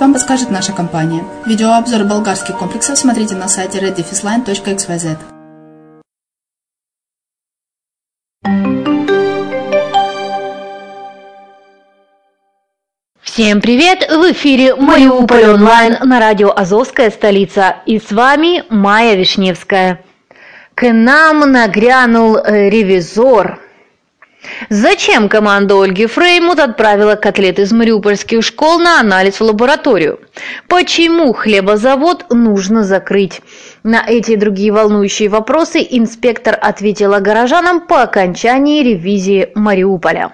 вам подскажет наша компания. Видеообзор болгарских комплексов смотрите на сайте reddefisline.xyz. Всем привет! В эфире Мариуполь онлайн на радио Азовская столица. И с вами Майя Вишневская. К нам нагрянул ревизор. Зачем команда Ольги Фреймут отправила котлет из мариупольских школ на анализ в лабораторию? Почему хлебозавод нужно закрыть? На эти и другие волнующие вопросы инспектор ответила горожанам по окончании ревизии Мариуполя.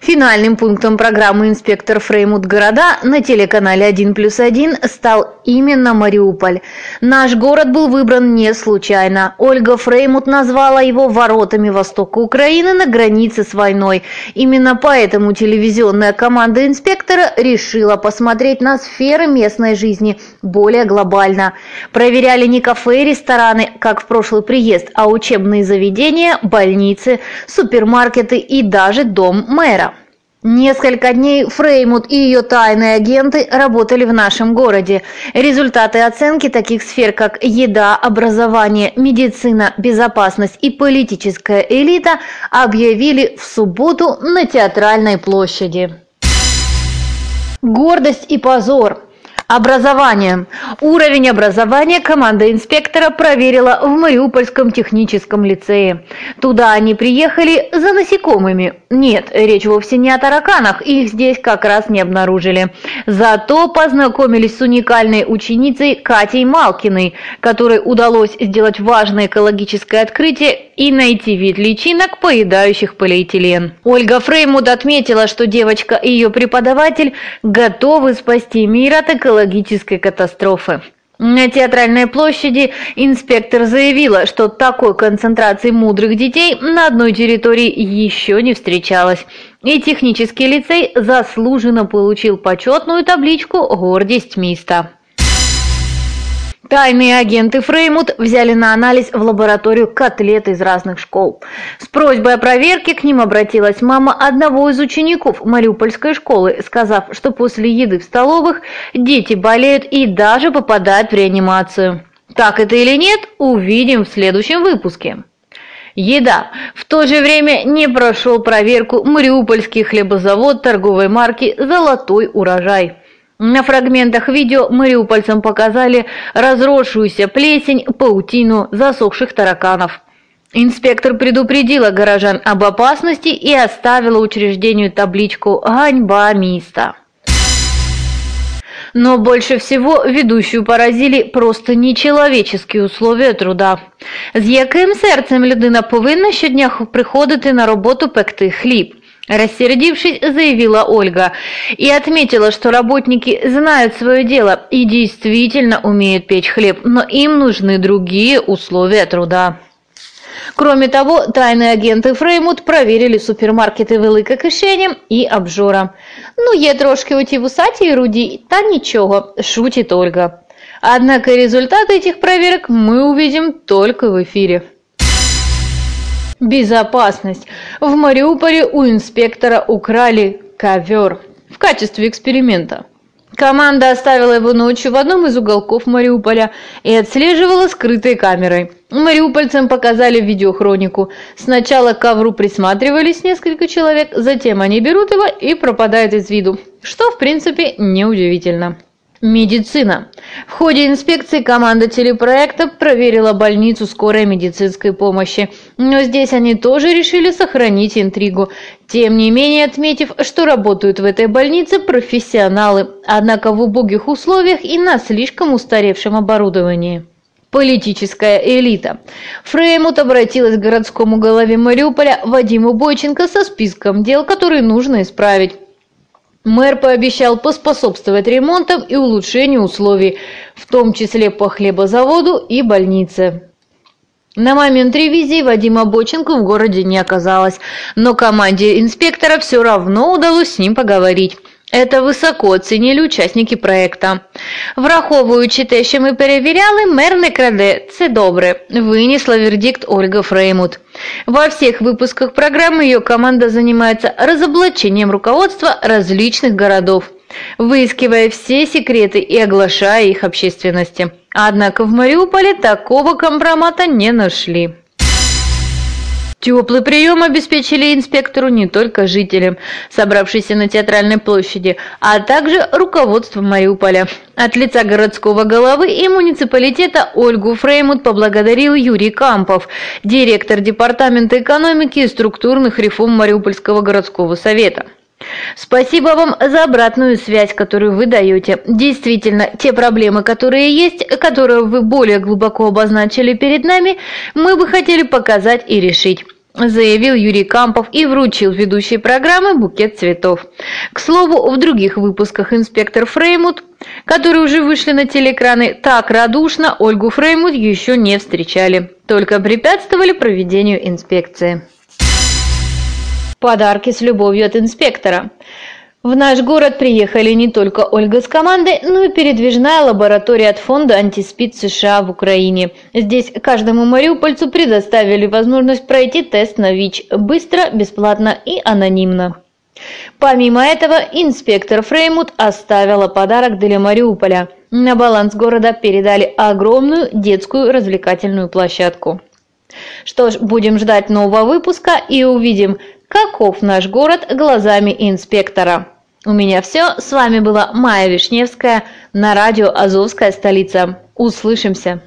Финальным пунктом программы «Инспектор Фреймут города» на телеканале 1 плюс 1 стал именно Мариуполь. Наш город был выбран не случайно. Ольга Фреймут назвала его воротами востока Украины на границе с войной. Именно поэтому телевизионная команда инспектора решила посмотреть на сферы местной жизни более глобально. Проверяли не кафе и рестораны, как в прошлый приезд, а учебные заведения, больницы, супермаркеты и даже дом мэра. Несколько дней Фреймут и ее тайные агенты работали в нашем городе. Результаты оценки таких сфер, как еда, образование, медицина, безопасность и политическая элита, объявили в субботу на Театральной площади. Гордость и позор – Образование. Уровень образования команда инспектора проверила в Мариупольском техническом лицее. Туда они приехали за насекомыми. Нет, речь вовсе не о тараканах, их здесь как раз не обнаружили. Зато познакомились с уникальной ученицей Катей Малкиной, которой удалось сделать важное экологическое открытие и найти вид личинок, поедающих полиэтилен. Ольга Фреймуд отметила, что девочка и ее преподаватель готовы спасти мир от экологии экологической катастрофы. На театральной площади инспектор заявила, что такой концентрации мудрых детей на одной территории еще не встречалось. И технический лицей заслуженно получил почетную табличку «Гордость МИСТа». Тайные агенты Фреймут взяли на анализ в лабораторию котлеты из разных школ. С просьбой о проверке к ним обратилась мама одного из учеников Мариупольской школы, сказав, что после еды в столовых дети болеют и даже попадают в реанимацию. Так это или нет, увидим в следующем выпуске. Еда. В то же время не прошел проверку Мариупольский хлебозавод торговой марки «Золотой урожай». На фрагментах видео мариупольцам показали разросшуюся плесень, паутину засохших тараканов. Инспектор предупредила горожан об опасности и оставила учреждению табличку «Ганьба міста». Но больше всего ведущую поразили просто нечеловеческие условия труда. З яким серцем людина повинна щодня приходити на роботу пекти хліб? Рассердившись, заявила Ольга и отметила, что работники знают свое дело и действительно умеют печь хлеб, но им нужны другие условия труда. Кроме того, тайные агенты Фреймут проверили супермаркети Велика Кишеня і Обжора. Ну, є трошки у ті вусаті руді, та ничего, шутит Ольга. Однако результаты этих проверок мы увидим только в эфире. Безопасность. В Мариуполе у инспектора украли ковер в качестве эксперимента. Команда оставила его ночью в одном из уголков Мариуполя и отслеживала скрытой камерой. Мариупольцам показали видеохронику. Сначала к ковру присматривались несколько человек, затем они берут его и пропадают из виду, что в принципе неудивительно. Медицина. В ходе инспекции команда телепроекта проверила больницу скорой медицинской помощи. Но здесь они тоже решили сохранить интригу. Тем не менее, отметив, что работают в этой больнице профессионалы, однако в убогих условиях и на слишком устаревшем оборудовании. Политическая элита. Фреймут обратилась к городскому голове Мариуполя Вадиму Бойченко со списком дел, которые нужно исправить. Мэр пообещал поспособствовать ремонтам и улучшению условий, в том числе по хлебозаводу и больнице. На момент ревизии Вадима Боченко в городе не оказалось, но команде инспектора все равно удалось с ним поговорить. Это високо оцінили учасники проекта. Враховуючи те, що ми перевіряли, мер не краде. Це добре, вынесла вердикт Ольга Фреймут. Во всех выпусках программы ее команда занимается разоблачением руководства различных городов, выискивая все секреты и оглашая их общественности. Однако в Мариуполе такого компромата не нашли. Теплый прием обеспечили инспектору не только жителям, собравшимся на театральной площади, а также руководство Мариуполя. От лица городского головы и муниципалитета Ольгу Фреймут поблагодарил Юрий Кампов, директор Департамента экономики и структурных реформ Мариупольского городского совета. Спасибо вам за обратную связь, которую вы даете. Действительно, те проблемы, которые есть, которые вы более глубоко обозначили перед нами, мы бы хотели показать и решить заявил Юрий Кампов и вручил ведущей программы букет цветов. К слову, в других выпусках инспектор Фреймут, которые уже вышли на телеэкраны, так радушно Ольгу Фреймут еще не встречали, только препятствовали проведению инспекции. Подарки с любовью от инспектора. В наш город приехали не только Ольга с командой, но и передвижная лаборатория от фонда «Антиспид США» в Украине. Здесь каждому мариупольцу предоставили возможность пройти тест на ВИЧ быстро, бесплатно и анонимно. Помимо этого, инспектор Фреймут оставила подарок для Мариуполя. На баланс города передали огромную детскую развлекательную площадку. Что ж, будем ждать нового выпуска и увидим, Каков наш город глазами инспектора? У меня все. С вами была Майя Вишневская на радио «Азовская столица». Услышимся!